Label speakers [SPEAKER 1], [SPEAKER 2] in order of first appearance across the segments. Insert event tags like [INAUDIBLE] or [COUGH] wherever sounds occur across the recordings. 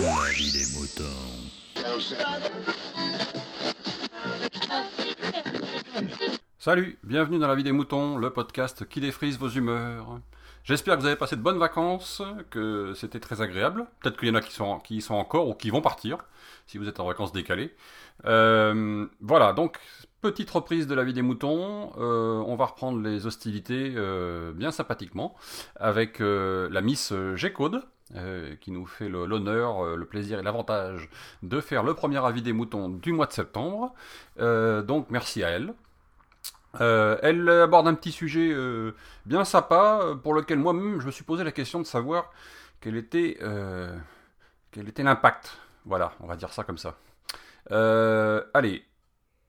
[SPEAKER 1] La vie des moutons.
[SPEAKER 2] Salut, bienvenue dans la vie des moutons, le podcast qui défrise vos humeurs. J'espère que vous avez passé de bonnes vacances, que c'était très agréable. Peut-être qu'il y en a qui sont, encore ou qui vont partir, si vous êtes en vacances décalées. Euh, voilà, donc petite reprise de la vie des moutons. Euh, on va reprendre les hostilités euh, bien sympathiquement avec euh, la Miss G-Code. Euh, qui nous fait l'honneur, euh, le plaisir et l'avantage de faire le premier avis des moutons du mois de septembre. Euh, donc merci à elle. Elle aborde un petit sujet bien sympa pour lequel moi-même je me suis posé la question de savoir quel était, quel était l'impact. Voilà, on va dire ça comme ça. Allez,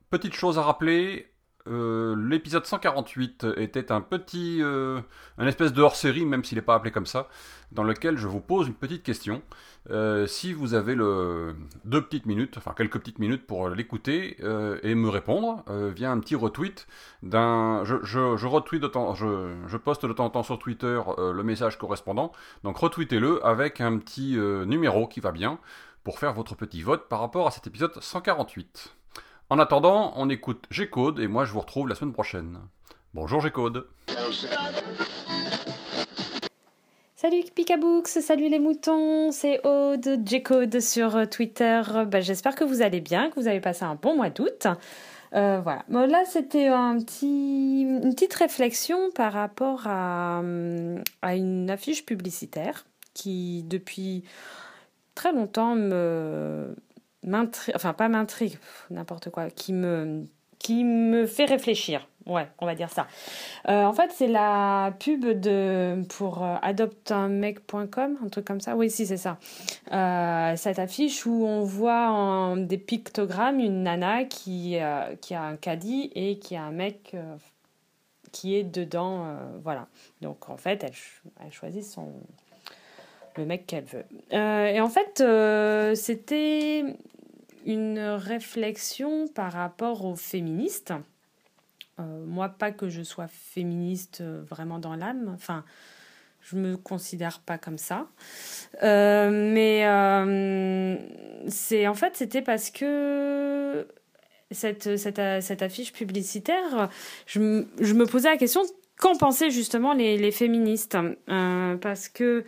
[SPEAKER 2] petite chose à rappeler. Euh, L'épisode 148 était un petit, euh, un espèce de hors-série, même s'il n'est pas appelé comme ça, dans lequel je vous pose une petite question. Euh, si vous avez le, deux petites minutes, enfin quelques petites minutes pour l'écouter et me répondre via un petit retweet d'un, je, je, retweet de temps, je, je poste de temps en temps sur Twitter le message correspondant. Donc retweetez-le avec un petit numéro qui va bien pour faire votre petit vote par rapport à cet épisode 148. En attendant, on écoute G-Code et moi je vous retrouve la semaine prochaine. Bonjour G-Code.
[SPEAKER 3] Salut Picabooks, salut les moutons, c'est Aude, J-Code sur euh, Twitter. Bah, J'espère que vous allez bien, que vous avez passé un bon mois d'août. Euh, voilà. Bon, là, c'était un petit, une petite réflexion par rapport à, hum, à une affiche publicitaire qui, depuis très longtemps, me m'intrigue, enfin pas m'intrigue, n'importe quoi, qui me, qui me fait réfléchir. Ouais, on va dire ça. Euh, en fait, c'est la pub de, pour euh, un truc comme ça. Oui, si, c'est ça. Euh, cette affiche où on voit des pictogrammes une nana qui, euh, qui a un caddie et qui a un mec qui est dedans. voilà. Donc, en fait, elle, elle choisit son, le mec qu'elle veut. Et en fait, c'était une réflexion par rapport aux féministes. Euh, moi, pas que je sois féministe euh, vraiment dans l'âme, enfin, je me considère pas comme ça. Euh, mais en fait, c'était parce que cette, cette, cette affiche publicitaire, je, me- je me posais la question qu'en pensaient justement les, les féministes? Parce que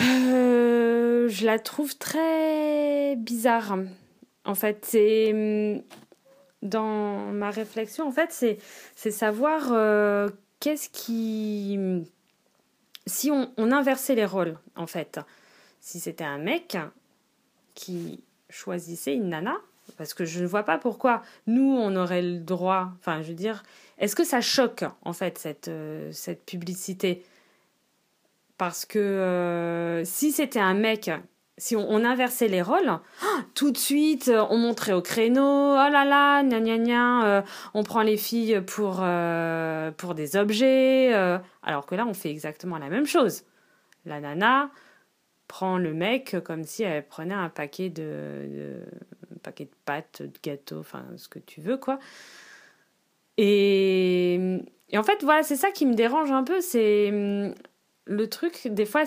[SPEAKER 3] euh, je la trouve très bizarre. En fait, c'est hum, dans ma réflexion, en fait, c'est savoir euh, qu'est-ce qui si on, on inversait les rôles, en fait, si c'était un mec qui choisissait une nana, parce que je ne vois pas pourquoi nous on aurait le droit. Enfin, je veux dire, est-ce que ça choque en fait cette euh, cette publicité? Parce que euh, si c'était un mec, si on, inversait les rôles, ah, tout de suite euh, on montrait au créneau, oh là là, gna gna gna, euh, on prend les filles pour, pour des objets. alors que là on fait exactement la même chose. La nana prend le mec comme si elle prenait un paquet de, paquet de pâtes, de gâteaux, enfin ce que tu veux quoi. Et, et en fait voilà c'est ça qui me dérange un peu, c'est hum, le truc des fois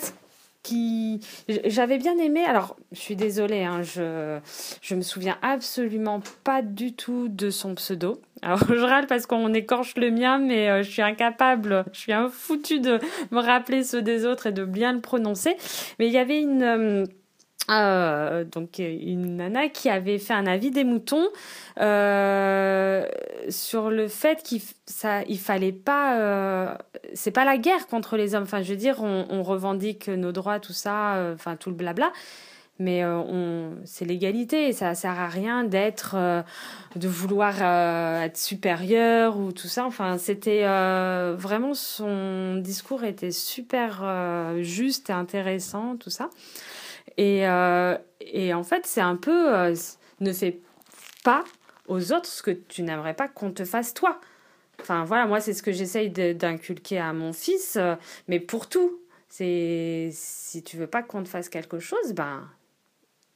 [SPEAKER 3] qui j'avais bien aimé alors je suis désolée hein, je je me souviens absolument pas du tout de son pseudo. Alors je râle parce qu'on écorche le mien mais euh, je suis incapable je suis un foutu de me rappeler ceux des autres et de bien le prononcer. Mais il y avait une euh, euh, donc une nana qui avait fait un avis des moutons euh, sur le fait qu'il fallait pas euh, c'est pas la guerre contre les hommes. Enfin je veux dire on, revendique nos droits tout ça euh, enfin tout le blabla mais c'est l'égalité ça sert à rien d'être de vouloir être supérieur ou tout ça. Enfin c'était vraiment son discours était super juste et intéressant tout ça et, euh, et en fait, c'est un peu euh, ne fais pas aux autres ce que tu n'aimerais pas qu'on te fasse toi. Enfin voilà, moi c'est ce que j'essaye d'inculquer à mon fils, euh, mais pour tout. C'est si tu veux pas qu'on te fasse quelque chose, ben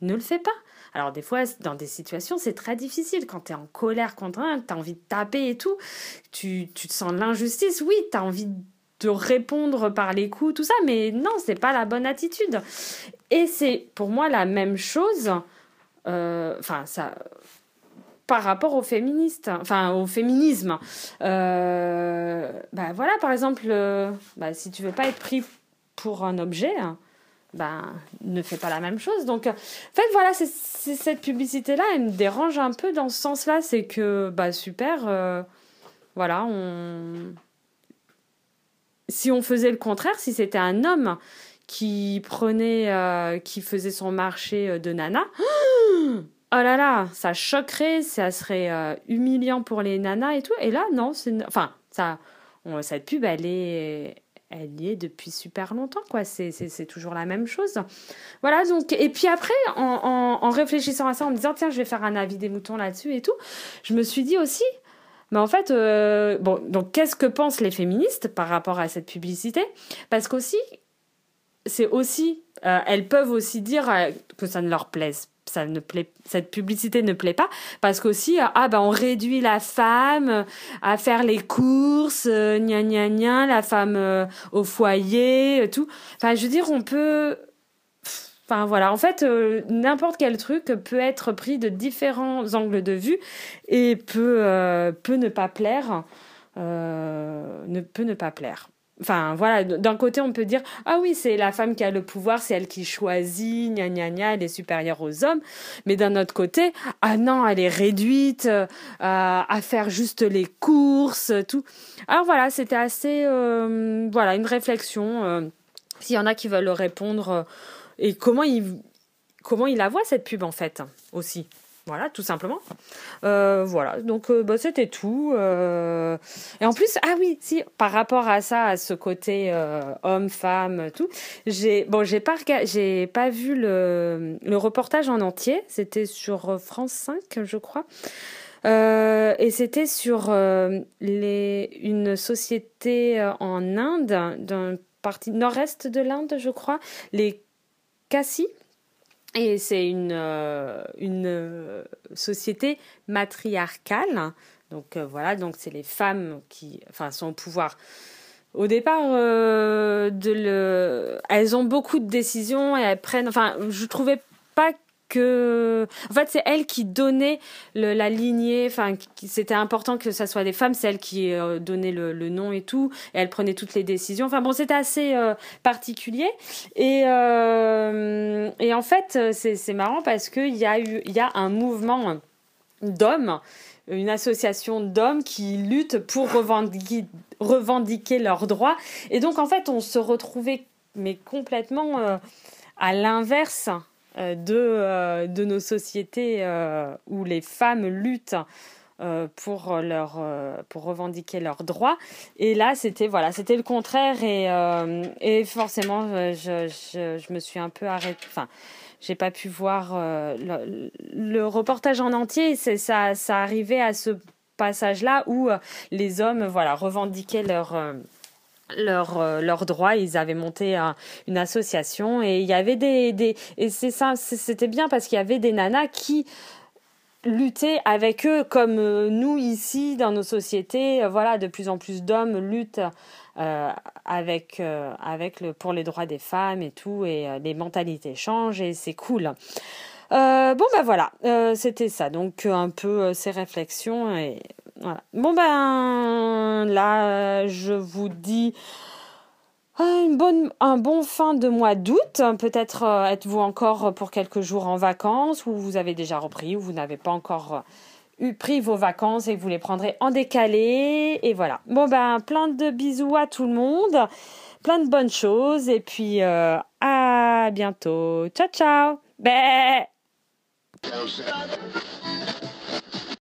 [SPEAKER 3] ne le fais pas. Alors des fois, dans des situations, c'est très difficile. Quand tu es en colère contre un, tu as envie de taper et tout, tu, tu te sens l'injustice, oui, tu as envie de répondre par les coups, tout ça, mais non, c'est pas la bonne attitude. Et c'est pour moi la même chose, euh, ça par rapport aux féministes, enfin au féminisme. Euh, bah voilà, par exemple, euh, bah, si tu veux pas être pris pour un objet, ben ne fais pas la même chose. Donc, en fait, voilà, cette publicité-là, elle me dérange un peu dans ce sens-là. C'est que, bah super, voilà, on. Si on faisait le contraire, si c'était un homme qui prenait, qui faisait son marché de nana, [GASPS] oh là là, ça choquerait, ça serait humiliant pour les nanas et tout. Et là, non, c'est. Enfin, ça, cette pub, elle est elle y est depuis super longtemps, quoi. C'est, toujours la même chose. Voilà, donc, et puis après, en, réfléchissant à ça, en me disant, tiens, je vais faire un avis des moutons là-dessus et tout, je me suis dit aussi, mais en fait, euh, bon, donc, qu'est-ce que pensent les féministes par rapport à cette publicité? Parce qu'aussi, c'est aussi, euh, elles peuvent aussi dire euh, que ça ne leur plaise ça ne plaît, cette publicité ne plaît pas parce qu'aussi ah ben on réduit la femme à faire les courses euh, gna gna gna la femme au foyer tout. Enfin je veux dire on peut enfin voilà en fait n'importe quel truc peut être pris de différents angles de vue et peut peut ne pas plaire ne peut ne pas plaire Enfin, voilà, d'un côté, on peut dire Ah oui, c'est la femme qui a le pouvoir, c'est elle qui choisit, gna gna gna, elle est supérieure aux hommes. Mais d'un autre côté, Ah non, elle est réduite euh, à faire juste les courses, tout. Alors voilà, c'était assez. Euh, voilà, une réflexion. Euh, s'il y en a qui veulent répondre. Et comment ils, comment ils la voient, cette pub, en fait, aussi. Voilà, tout simplement. Euh, voilà, donc euh, bah, c'était tout. Euh. Et en plus, ah oui, si, par rapport à ça, à ce côté homme, femme, tout, j'ai bon, pas pas vu le, le reportage en entier. C'était sur France 5, je crois. et c'était sur les, une société en Inde, d'un parti nord-est de l'Inde, je crois, les Et c'est une, euh, une euh, société matriarcale. Donc euh, voilà, donc c'est les femmes qui enfin, sont au pouvoir. Au départ, elles ont beaucoup de décisions et elles prennent. Enfin, je trouvais pas en fait c'est elle qui donnait la lignée enfin c'était important que ça soit des femmes c'est elle qui euh, donnait le, nom et tout et elle prenait toutes les décisions enfin bon c'était assez euh, particulier et euh, et en fait c'est marrant parce que il y a eu il y a un mouvement d'hommes une association d'hommes qui luttent pour revendiquer, revendiquer leurs droits. Et donc, en fait, on se retrouvait mais complètement à l'inverse de, euh, de nos sociétés euh, où les femmes luttent pour leur pour revendiquer leurs droits. Et là c'était voilà c'était le contraire et, et forcément je, je, je, me suis un peu arrêtée enfin j'ai pas pu voir le, le, reportage en entier. C'est ça ça arrivait à ce passage là où les hommes voilà revendiquaient leur leurs euh, droits. Ils avaient monté une association et il y avait des, des et c'est ça, c'était bien parce qu'il y avait des nanas qui luttaient avec eux comme euh, nous ici dans nos sociétés. Euh, voilà, de plus en plus d'hommes luttent avec avec le pour les droits des femmes et tout et les mentalités changent et c'est cool. bon ben voilà, c'était ça. Donc un peu ces réflexions Bon ben là, je vous dis euh, une bonne, un bon fin de mois d'août. Peut-être euh, êtes-vous encore pour quelques jours en vacances ou vous avez déjà repris ou vous n'avez pas encore euh, eu pris vos vacances et vous les prendrez en décalé. Et voilà. Bon ben plein de bisous à tout le monde, plein de bonnes choses et puis à bientôt. Ciao ciao. Bé